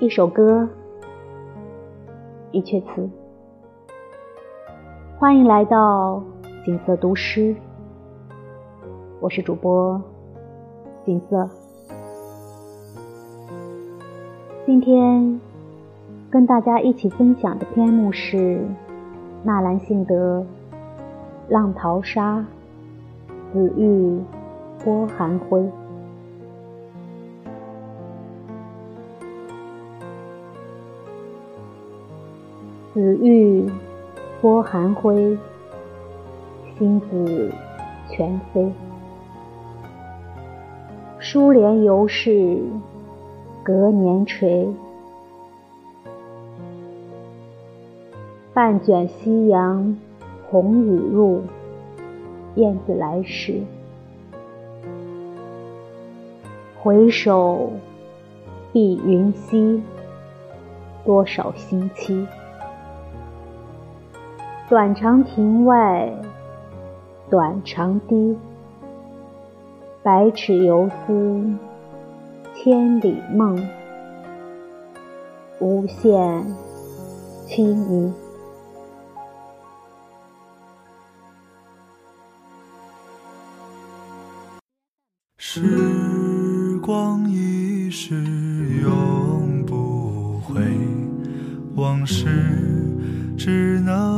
一首歌，一阙词。欢迎来到锦瑟读诗，我是主播锦瑟。今天跟大家一起分享的篇目是纳兰性德《浪淘沙》，紫玉波寒灰。紫玉波寒灰，星子全飞。疏帘犹是隔年垂，半卷夕阳红雨入，燕子来时。回首碧云稀，多少星期。短长亭外，短长堤，百尺游丝千里梦，无限凄迷。时光易逝永不回，往事只能。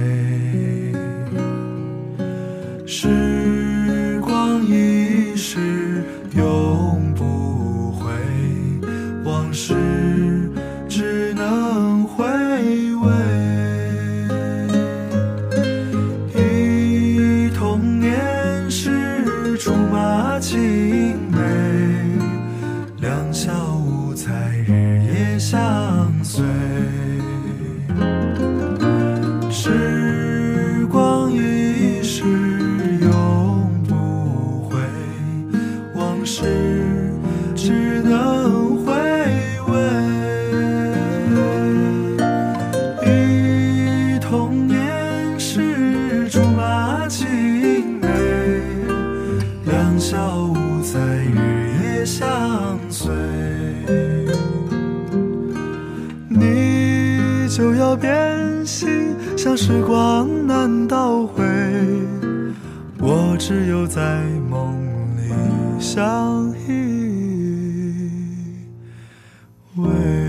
记悄无在日夜相随。你就要变心，像时光难倒回。我只有在梦里相依偎。